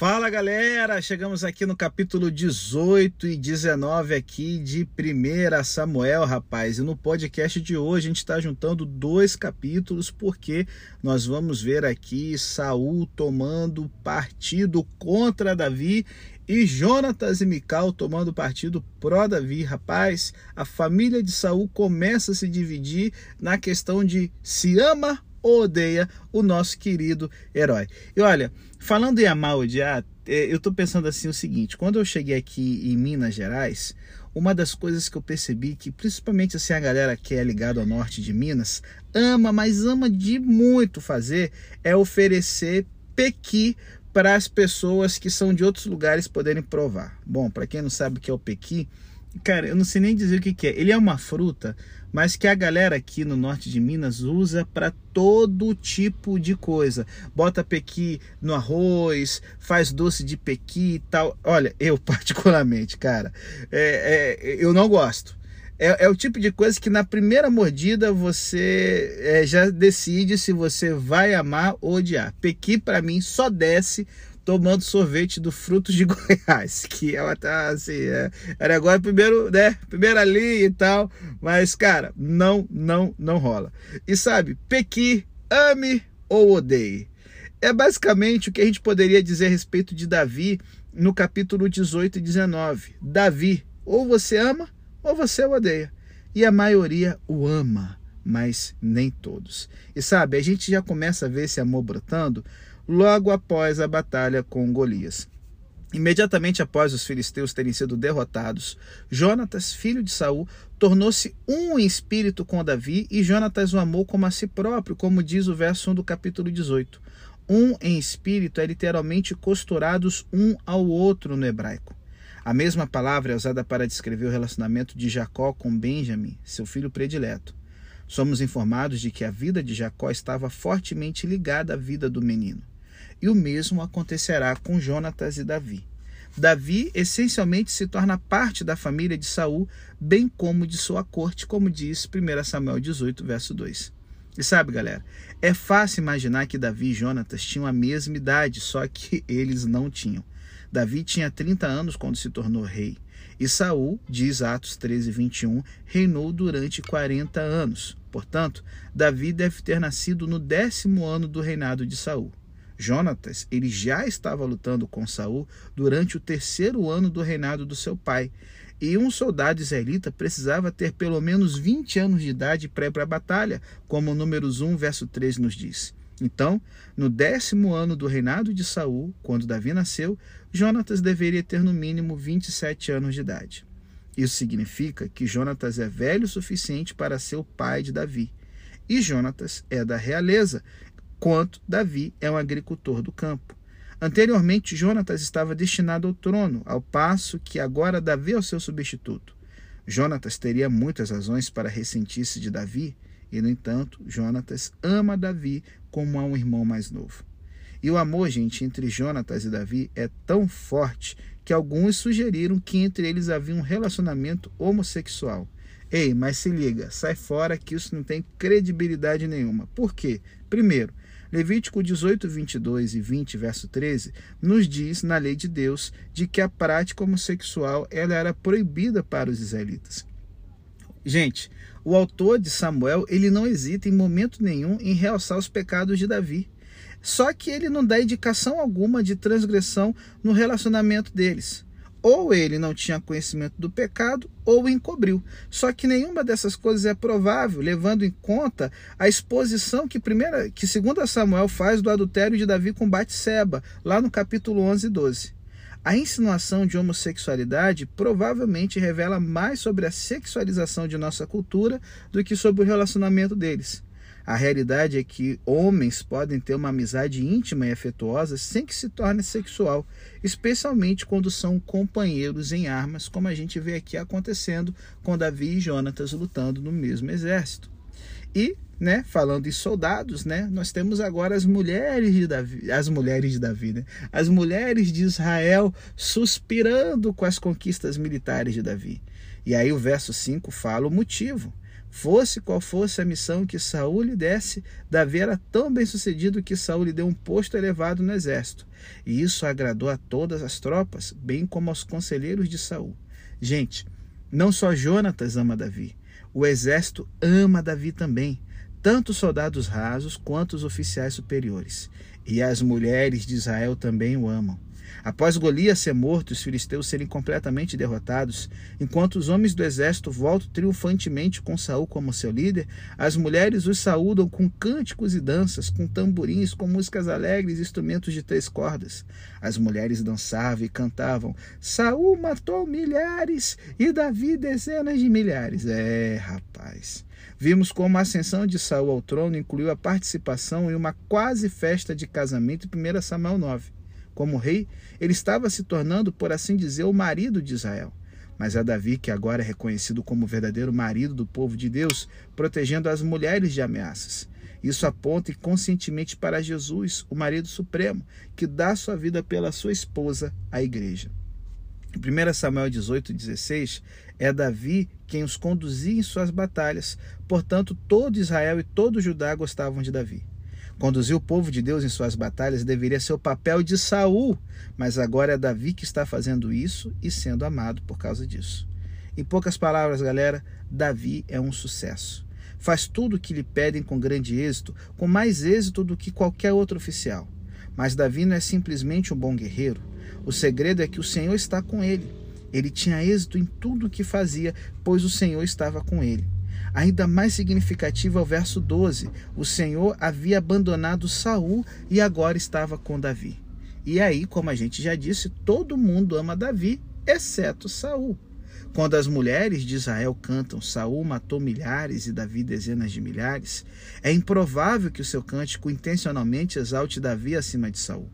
Fala galera, chegamos aqui no capítulo 18 e 19 aqui de 1 Samuel, rapaz. E no podcast de hoje a gente está juntando dois capítulos porque nós vamos ver aqui Saul tomando partido contra Davi e Jonatas e Mical tomando partido pró Davi. Rapaz, a família de Saul começa a se dividir na questão de se ama odeia o nosso querido herói. E olha, falando em amar odiar, é, eu estou pensando assim o seguinte: quando eu cheguei aqui em Minas Gerais, uma das coisas que eu percebi que principalmente assim a galera que é ligada ao norte de Minas ama, mas ama de muito fazer é oferecer pequi para as pessoas que são de outros lugares poderem provar. Bom, para quem não sabe o que é o pequi, cara, eu não sei nem dizer o que, que é. Ele é uma fruta mas que a galera aqui no norte de Minas usa para todo tipo de coisa. Bota pequi no arroz, faz doce de pequi e tal. Olha, eu particularmente, cara, é, é, eu não gosto. É, é, o tipo de coisa que na primeira mordida você é, já decide se você vai amar ou odiar. Pequi para mim só desce tomando sorvete do Frutos de Goiás, que ela tá assim, é, era agora primeiro, né, primeiro ali e tal, mas cara, não, não, não rola. E sabe, Pequi, ame ou odeie. É basicamente o que a gente poderia dizer a respeito de Davi no capítulo 18 e 19. Davi, ou você ama ou você odeia. E a maioria o ama, mas nem todos. E sabe, a gente já começa a ver esse amor brotando logo após a batalha com Golias. Imediatamente após os filisteus terem sido derrotados, Jonatas, filho de Saul, tornou-se um em espírito com Davi e Jonatas o amou como a si próprio, como diz o verso 1 do capítulo 18. Um em espírito é literalmente costurados um ao outro no hebraico. A mesma palavra é usada para descrever o relacionamento de Jacó com Benjamim, seu filho predileto. Somos informados de que a vida de Jacó estava fortemente ligada à vida do menino. E o mesmo acontecerá com Jonatas e Davi. Davi essencialmente se torna parte da família de Saul, bem como de sua corte, como diz 1 Samuel 18, verso 2. E sabe, galera, é fácil imaginar que Davi e Jonatas tinham a mesma idade, só que eles não tinham. Davi tinha 30 anos quando se tornou rei. E Saul, diz Atos 13, 21, reinou durante 40 anos. Portanto, Davi deve ter nascido no décimo ano do reinado de Saul. Jonatas, ele já estava lutando com Saul durante o terceiro ano do reinado do seu pai. E um soldado israelita precisava ter pelo menos 20 anos de idade pré para a batalha, como Números 1, verso 3 nos diz. Então, no décimo ano do reinado de Saul, quando Davi nasceu, Jonatas deveria ter no mínimo 27 anos de idade. Isso significa que Jonatas é velho o suficiente para ser o pai de Davi. E Jonatas é da realeza, quanto Davi é um agricultor do campo. Anteriormente, Jonatas estava destinado ao trono, ao passo que agora Davi é o seu substituto. Jonatas teria muitas razões para ressentir-se de Davi, e, no entanto, Jonatas ama Davi como a um irmão mais novo. E o amor, gente, entre Jonatas e Davi é tão forte que alguns sugeriram que entre eles havia um relacionamento homossexual. Ei, mas se liga, sai fora que isso não tem credibilidade nenhuma. Por quê? Primeiro, Levítico 18, 22 e 20, verso 13, nos diz na lei de Deus de que a prática homossexual ela era proibida para os israelitas. Gente, o autor de Samuel ele não hesita em momento nenhum em realçar os pecados de Davi. Só que ele não dá indicação alguma de transgressão no relacionamento deles ou ele não tinha conhecimento do pecado ou encobriu. Só que nenhuma dessas coisas é provável, levando em conta a exposição que primeira, que segunda Samuel faz do adultério de Davi com Batseba, lá no capítulo 11 e 12. A insinuação de homossexualidade provavelmente revela mais sobre a sexualização de nossa cultura do que sobre o relacionamento deles. A realidade é que homens podem ter uma amizade íntima e afetuosa sem que se torne sexual, especialmente quando são companheiros em armas, como a gente vê aqui acontecendo com Davi e Jonatas lutando no mesmo exército. E, né, falando em soldados, né, nós temos agora as mulheres de Davi, as mulheres de Davi, né, as mulheres de Israel suspirando com as conquistas militares de Davi. E aí o verso 5 fala o motivo Fosse qual fosse a missão que Saul lhe desse, Davi era tão bem sucedido que Saul lhe deu um posto elevado no exército. E isso agradou a todas as tropas, bem como aos conselheiros de Saul. Gente, não só Jonatas ama Davi, o exército ama Davi também, tanto os soldados rasos quanto os oficiais superiores. E as mulheres de Israel também o amam. Após Golias ser morto os filisteus serem completamente derrotados, enquanto os homens do exército voltam triunfantemente com Saul como seu líder, as mulheres os saúdam com cânticos e danças, com tamborins, com músicas alegres e instrumentos de três cordas. As mulheres dançavam e cantavam: Saul matou milhares e Davi dezenas de milhares. É, rapaz. Vimos como a ascensão de Saul ao trono incluiu a participação em uma quase festa de casamento em 1 Samuel 9. Como rei, ele estava se tornando, por assim dizer, o marido de Israel. Mas é Davi que agora é reconhecido como o verdadeiro marido do povo de Deus, protegendo as mulheres de ameaças. Isso aponta inconscientemente para Jesus, o marido supremo, que dá sua vida pela sua esposa, a igreja. Em 1 Samuel 18, 16, é Davi quem os conduzia em suas batalhas, portanto, todo Israel e todo Judá gostavam de Davi. Conduzir o povo de Deus em suas batalhas deveria ser o papel de Saul, mas agora é Davi que está fazendo isso e sendo amado por causa disso. Em poucas palavras, galera, Davi é um sucesso. Faz tudo o que lhe pedem com grande êxito, com mais êxito do que qualquer outro oficial. Mas Davi não é simplesmente um bom guerreiro. O segredo é que o Senhor está com ele. Ele tinha êxito em tudo o que fazia, pois o Senhor estava com ele. Ainda mais significativo é o verso 12. O Senhor havia abandonado Saul e agora estava com Davi. E aí, como a gente já disse, todo mundo ama Davi, exceto Saul. Quando as mulheres de Israel cantam Saul matou milhares e Davi dezenas de milhares, é improvável que o seu cântico intencionalmente exalte Davi acima de Saul.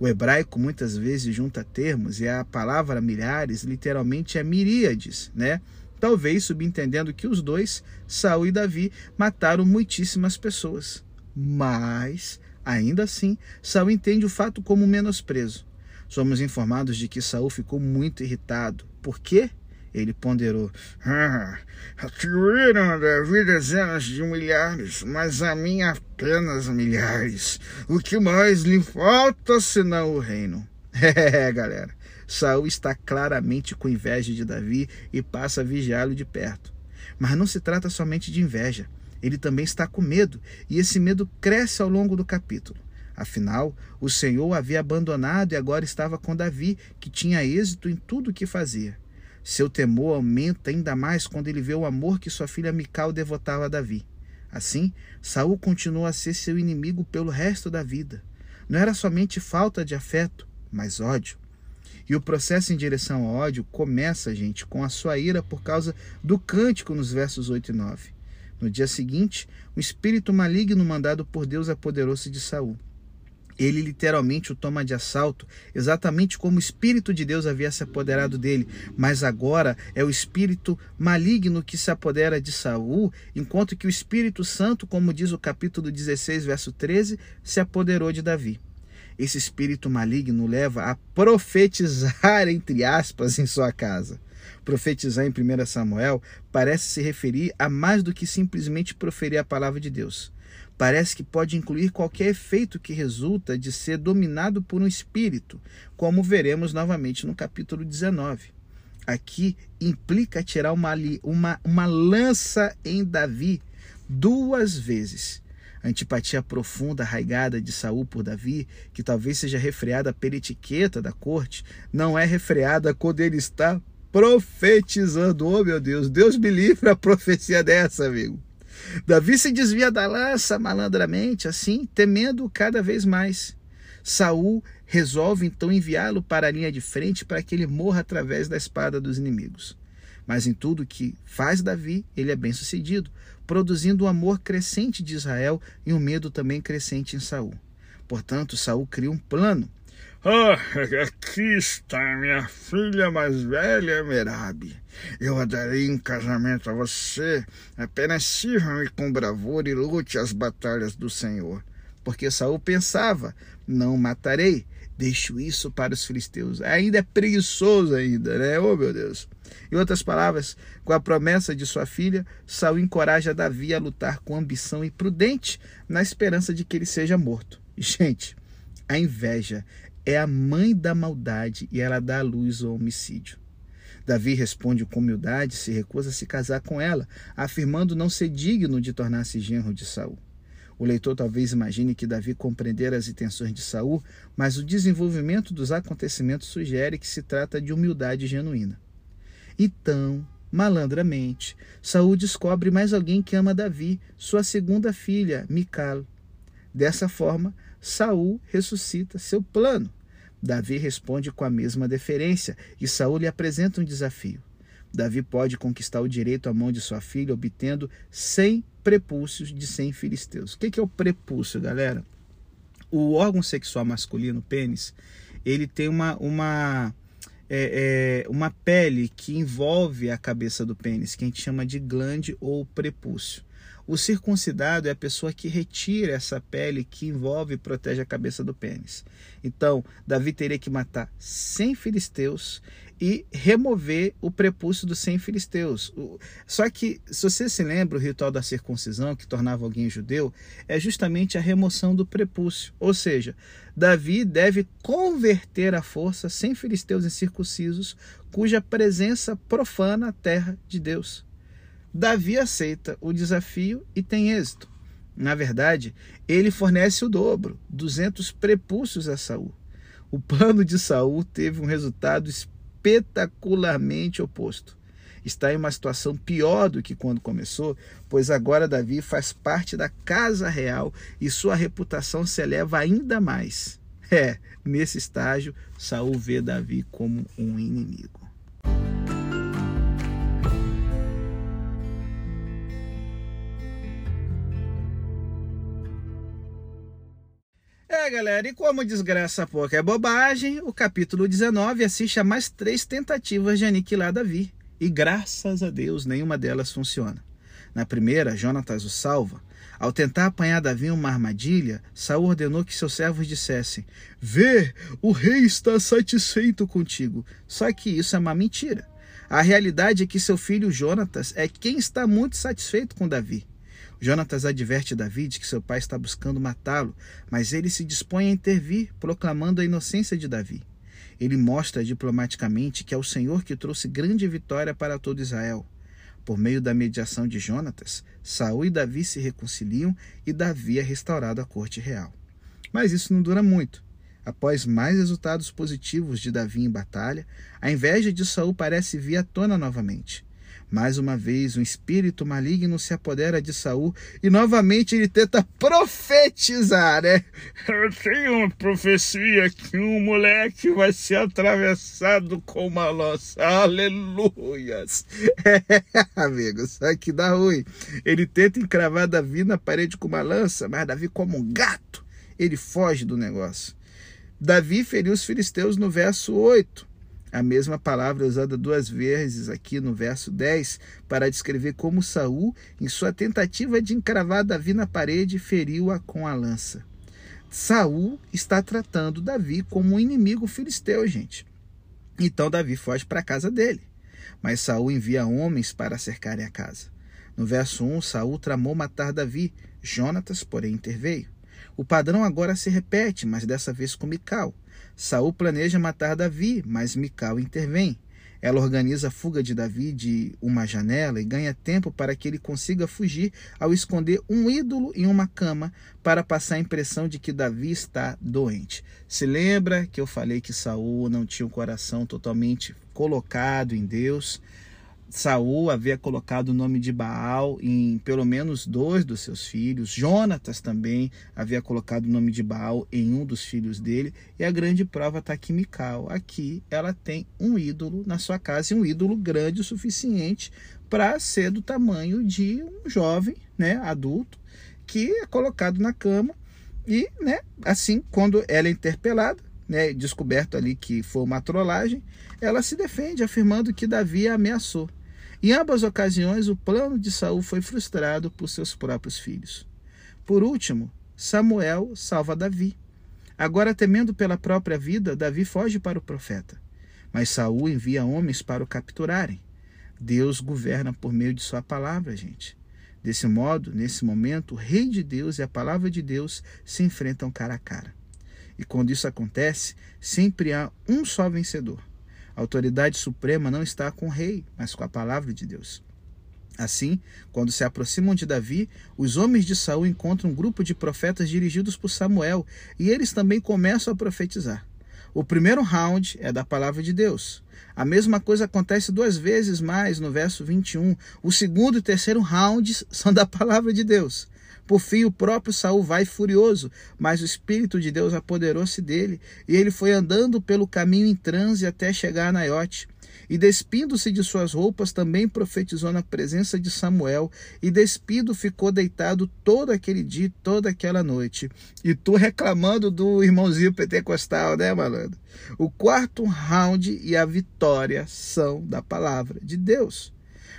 O hebraico muitas vezes junta termos e a palavra milhares literalmente é miríades, né? Talvez subentendendo que os dois, Saul e Davi, mataram muitíssimas pessoas. Mas, ainda assim, Saul entende o fato como menosprezo. Somos informados de que Saul ficou muito irritado. Por quê? Ele ponderou: ah, Atribuíram a Davi dezenas de milhares, mas a mim apenas milhares. O que mais lhe falta senão o reino? É, galera. Saul está claramente com inveja de Davi e passa a vigiá-lo de perto. Mas não se trata somente de inveja. Ele também está com medo, e esse medo cresce ao longo do capítulo. Afinal, o Senhor havia abandonado e agora estava com Davi, que tinha êxito em tudo o que fazia. Seu temor aumenta ainda mais quando ele vê o amor que sua filha Mical devotava a Davi. Assim, Saul continua a ser seu inimigo pelo resto da vida. Não era somente falta de afeto, mas ódio. E o processo em direção ao ódio começa, gente, com a sua ira por causa do cântico nos versos 8 e 9. No dia seguinte, o espírito maligno mandado por Deus apoderou-se de Saul. Ele literalmente o toma de assalto, exatamente como o Espírito de Deus havia se apoderado dele. Mas agora é o Espírito maligno que se apodera de Saul, enquanto que o Espírito Santo, como diz o capítulo 16, verso 13, se apoderou de Davi esse espírito maligno leva a profetizar, entre aspas, em sua casa. Profetizar em 1 Samuel parece se referir a mais do que simplesmente proferir a palavra de Deus. Parece que pode incluir qualquer efeito que resulta de ser dominado por um espírito, como veremos novamente no capítulo 19. Aqui implica tirar uma, uma, uma lança em Davi duas vezes antipatia profunda arraigada de Saul por Davi, que talvez seja refreada pela etiqueta da corte, não é refreada quando ele está profetizando. Oh, meu Deus, Deus me livre a profecia dessa, amigo. Davi se desvia da lança malandramente, assim, temendo cada vez mais. Saul resolve então enviá-lo para a linha de frente para que ele morra através da espada dos inimigos. Mas em tudo que faz Davi, ele é bem sucedido, produzindo o um amor crescente de Israel e um medo também crescente em Saul. Portanto, Saul cria um plano. Ah, aqui está minha filha mais velha, Merabe. Eu a darei em casamento a você. Apenas sirva-me com bravura e lute as batalhas do Senhor. Porque Saul pensava: não matarei, Deixo isso para os filisteus. Ainda é preguiçoso ainda, né? Oh, meu Deus. Em outras palavras, com a promessa de sua filha, Saul encoraja Davi a lutar com ambição e prudente, na esperança de que ele seja morto. Gente, a inveja é a mãe da maldade e ela dá à luz ao homicídio. Davi responde com humildade, se recusa a se casar com ela, afirmando não ser digno de tornar-se genro de Saul. O leitor talvez imagine que Davi compreendera as intenções de Saul, mas o desenvolvimento dos acontecimentos sugere que se trata de humildade genuína. Então, malandramente, Saul descobre mais alguém que ama Davi, sua segunda filha, Mical. Dessa forma, Saul ressuscita seu plano. Davi responde com a mesma deferência e Saul lhe apresenta um desafio. Davi pode conquistar o direito à mão de sua filha, obtendo 100 prepúcios de 100 filisteus. O que é o prepúcio, galera? O órgão sexual masculino, o pênis, ele tem uma, uma é, é, uma pele que envolve a cabeça do pênis, que a gente chama de glande ou prepúcio. O circuncidado é a pessoa que retira essa pele que envolve e protege a cabeça do pênis. Então, Davi teria que matar 100 filisteus e remover o prepúcio dos 100 filisteus. Só que, se você se lembra, o ritual da circuncisão, que tornava alguém judeu, é justamente a remoção do prepúcio. Ou seja, Davi deve converter à força 100 filisteus incircuncisos, cuja presença profana a terra de Deus. Davi aceita o desafio e tem êxito. Na verdade, ele fornece o dobro, 200 prepúcios a Saul. O plano de Saul teve um resultado espetacularmente oposto. Está em uma situação pior do que quando começou, pois agora Davi faz parte da casa real e sua reputação se eleva ainda mais. É, nesse estágio, Saul vê Davi como um inimigo. Galera, e como desgraça pouco é bobagem, o capítulo 19 assiste a mais três tentativas de aniquilar Davi. E graças a Deus, nenhuma delas funciona. Na primeira, Jonatas o salva. Ao tentar apanhar Davi em uma armadilha, Saul ordenou que seus servos dissessem: Vê, o rei está satisfeito contigo. Só que isso é uma mentira. A realidade é que seu filho Jonatas é quem está muito satisfeito com Davi. Jonatas adverte Davi de que seu pai está buscando matá-lo, mas ele se dispõe a intervir, proclamando a inocência de Davi. Ele mostra diplomaticamente que é o Senhor que trouxe grande vitória para todo Israel. Por meio da mediação de Jonatas, Saul e Davi se reconciliam e Davi é restaurado à corte real. Mas isso não dura muito. Após mais resultados positivos de Davi em batalha, a inveja de Saul parece vir à tona novamente. Mais uma vez, um espírito maligno se apodera de Saul e novamente ele tenta profetizar, né? Eu tenho uma profecia que um moleque vai ser atravessado com uma lança. Aleluias! É, amigo, só que dá ruim. Ele tenta encravar Davi na parede com uma lança, mas Davi, como um gato, ele foge do negócio. Davi feriu os filisteus no verso 8. A mesma palavra é usada duas vezes aqui no verso 10 para descrever como Saul, em sua tentativa de encravar Davi na parede, feriu-a com a lança. Saul está tratando Davi como um inimigo filisteu, gente. Então Davi foge para a casa dele. Mas Saul envia homens para cercarem a casa. No verso 1, Saul tramou matar Davi. Jonatas, porém, interveio. O padrão agora se repete, mas dessa vez com Mical. Saul planeja matar Davi, mas Mical intervém. Ela organiza a fuga de Davi de uma janela e ganha tempo para que ele consiga fugir ao esconder um ídolo em uma cama para passar a impressão de que Davi está doente. Se lembra que eu falei que Saul não tinha o coração totalmente colocado em Deus? Saul havia colocado o nome de Baal em pelo menos dois dos seus filhos. Jonatas também havia colocado o nome de Baal em um dos filhos dele. E a grande prova está aqui Mical. Aqui ela tem um ídolo na sua casa e um ídolo grande o suficiente para ser do tamanho de um jovem, né, adulto, que é colocado na cama e, né, assim, quando ela é interpelada, né, descoberto ali que foi uma trollagem, ela se defende afirmando que Davi a ameaçou. Em ambas ocasiões, o plano de Saul foi frustrado por seus próprios filhos. Por último, Samuel salva Davi. Agora, temendo pela própria vida, Davi foge para o profeta. Mas Saul envia homens para o capturarem. Deus governa por meio de sua palavra, gente. Desse modo, nesse momento, o rei de Deus e a palavra de Deus se enfrentam cara a cara. E quando isso acontece, sempre há um só vencedor. A autoridade suprema não está com o rei, mas com a palavra de Deus. Assim, quando se aproximam de Davi, os homens de Saul encontram um grupo de profetas dirigidos por Samuel, e eles também começam a profetizar. O primeiro round é da palavra de Deus. A mesma coisa acontece duas vezes mais no verso 21. O segundo e terceiro rounds são da palavra de Deus. Por fim, o próprio Saul vai furioso, mas o Espírito de Deus apoderou-se dele, e ele foi andando pelo caminho em transe até chegar a Naiote. E despindo-se de suas roupas, também profetizou na presença de Samuel, e despido ficou deitado todo aquele dia, toda aquela noite. E tu reclamando do irmãozinho pentecostal, né, malandro? O quarto round e a vitória são da palavra de Deus.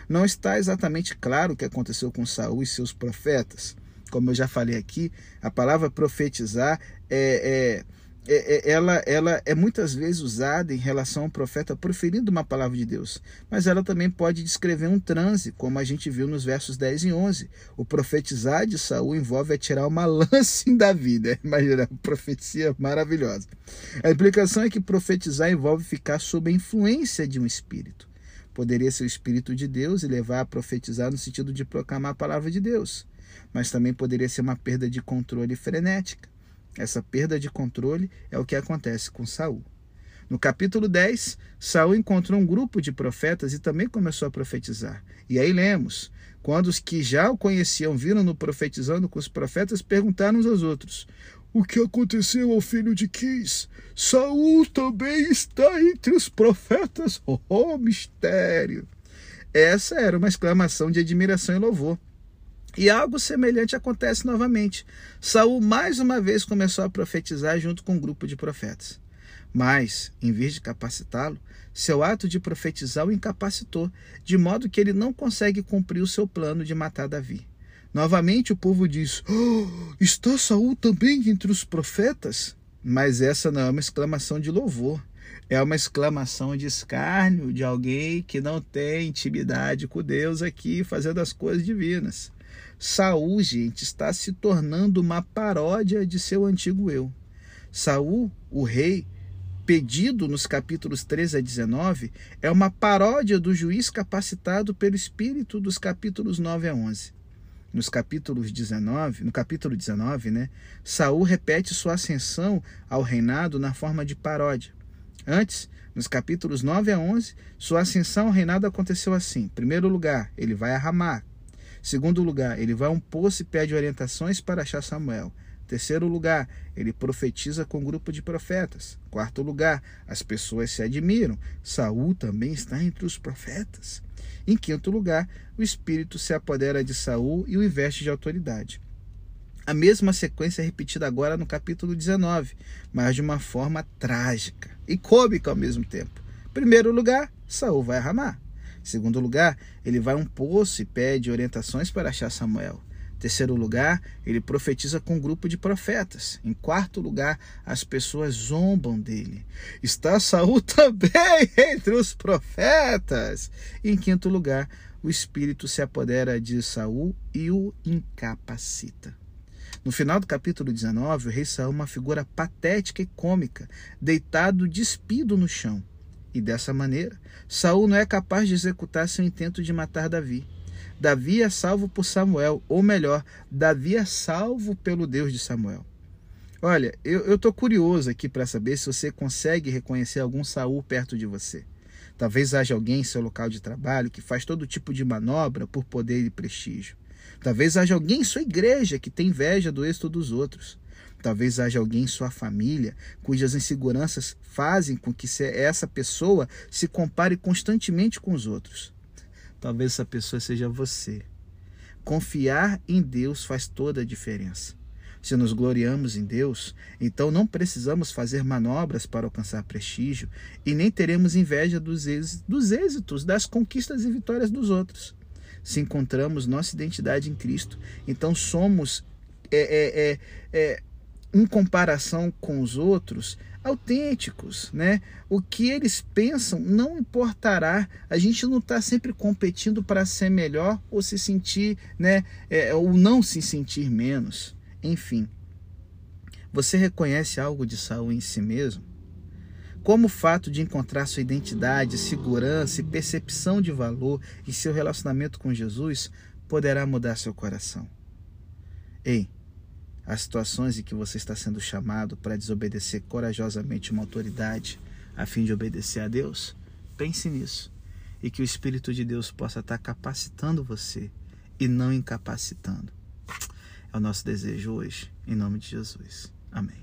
Não está exatamente claro o que aconteceu com Saul e seus profetas. Como eu já falei aqui, a palavra profetizar é, é é, é, ela, ela é muitas vezes usada em relação ao profeta proferindo uma palavra de Deus, mas ela também pode descrever um transe, como a gente viu nos versos 10 e 11. O profetizar de Saul envolve atirar uma lança em Davi, né? Imagina, profecia maravilhosa. A implicação é que profetizar envolve ficar sob a influência de um espírito. Poderia ser o espírito de Deus e levar a profetizar no sentido de proclamar a palavra de Deus, mas também poderia ser uma perda de controle frenética essa perda de controle é o que acontece com Saul. No capítulo 10, Saul encontrou um grupo de profetas e também começou a profetizar. E aí lemos: quando os que já o conheciam viram-no profetizando com os profetas, perguntaram uns aos outros: O que aconteceu ao filho de Quis? Saul também está entre os profetas. Oh, oh mistério! Essa era uma exclamação de admiração e louvor. E algo semelhante acontece novamente. Saul mais uma vez começou a profetizar junto com um grupo de profetas. Mas, em vez de capacitá-lo, seu ato de profetizar o incapacitou, de modo que ele não consegue cumprir o seu plano de matar Davi. Novamente o povo diz: oh, Está Saul também entre os profetas? Mas essa não é uma exclamação de louvor. É uma exclamação de escárnio de alguém que não tem intimidade com Deus aqui fazendo as coisas divinas. Saul, gente, está se tornando uma paródia de seu antigo eu. Saul, o rei, pedido nos capítulos 13 a 19, é uma paródia do juiz capacitado pelo Espírito dos capítulos 9 a 11. Nos capítulos 19, no capítulo 19, né, Saul repete sua ascensão ao reinado na forma de paródia. Antes, nos capítulos 9 a 11, sua ascensão ao reinado aconteceu assim: em primeiro lugar, ele vai a Ramá, Segundo lugar, ele vai a um poço e pede orientações para achar Samuel. Terceiro lugar, ele profetiza com um grupo de profetas. Quarto lugar, as pessoas se admiram. Saul também está entre os profetas. Em quinto lugar, o espírito se apodera de Saul e o investe de autoridade. A mesma sequência é repetida agora no capítulo 19, mas de uma forma trágica e cômica ao mesmo tempo. Primeiro lugar, Saul vai a. Segundo lugar, ele vai a um poço e pede orientações para achar Samuel. Terceiro lugar, ele profetiza com um grupo de profetas. Em quarto lugar, as pessoas zombam dele. Está Saul também entre os profetas. em quinto lugar, o espírito se apodera de Saul e o incapacita. No final do capítulo 19, o rei Saul é uma figura patética e cômica, deitado despido no chão. E dessa maneira, Saul não é capaz de executar seu intento de matar Davi. Davi é salvo por Samuel, ou melhor, Davi é salvo pelo Deus de Samuel. Olha, eu estou curioso aqui para saber se você consegue reconhecer algum Saul perto de você. Talvez haja alguém em seu local de trabalho que faz todo tipo de manobra por poder e prestígio. Talvez haja alguém em sua igreja que tem inveja do êxito dos outros. Talvez haja alguém em sua família cujas inseguranças fazem com que essa pessoa se compare constantemente com os outros. Talvez essa pessoa seja você. Confiar em Deus faz toda a diferença. Se nos gloriamos em Deus, então não precisamos fazer manobras para alcançar prestígio e nem teremos inveja dos êxitos, dos êxitos das conquistas e vitórias dos outros. Se encontramos nossa identidade em Cristo, então somos é, é, é, é em comparação com os outros, autênticos, né? O que eles pensam não importará. A gente não está sempre competindo para ser melhor ou se sentir, né? É, ou não se sentir menos. Enfim, você reconhece algo de saúde em si mesmo? Como o fato de encontrar sua identidade, segurança e percepção de valor em seu relacionamento com Jesus poderá mudar seu coração. Ei, as situações em que você está sendo chamado para desobedecer corajosamente uma autoridade a fim de obedecer a Deus, pense nisso e que o Espírito de Deus possa estar capacitando você e não incapacitando. É o nosso desejo hoje, em nome de Jesus. Amém.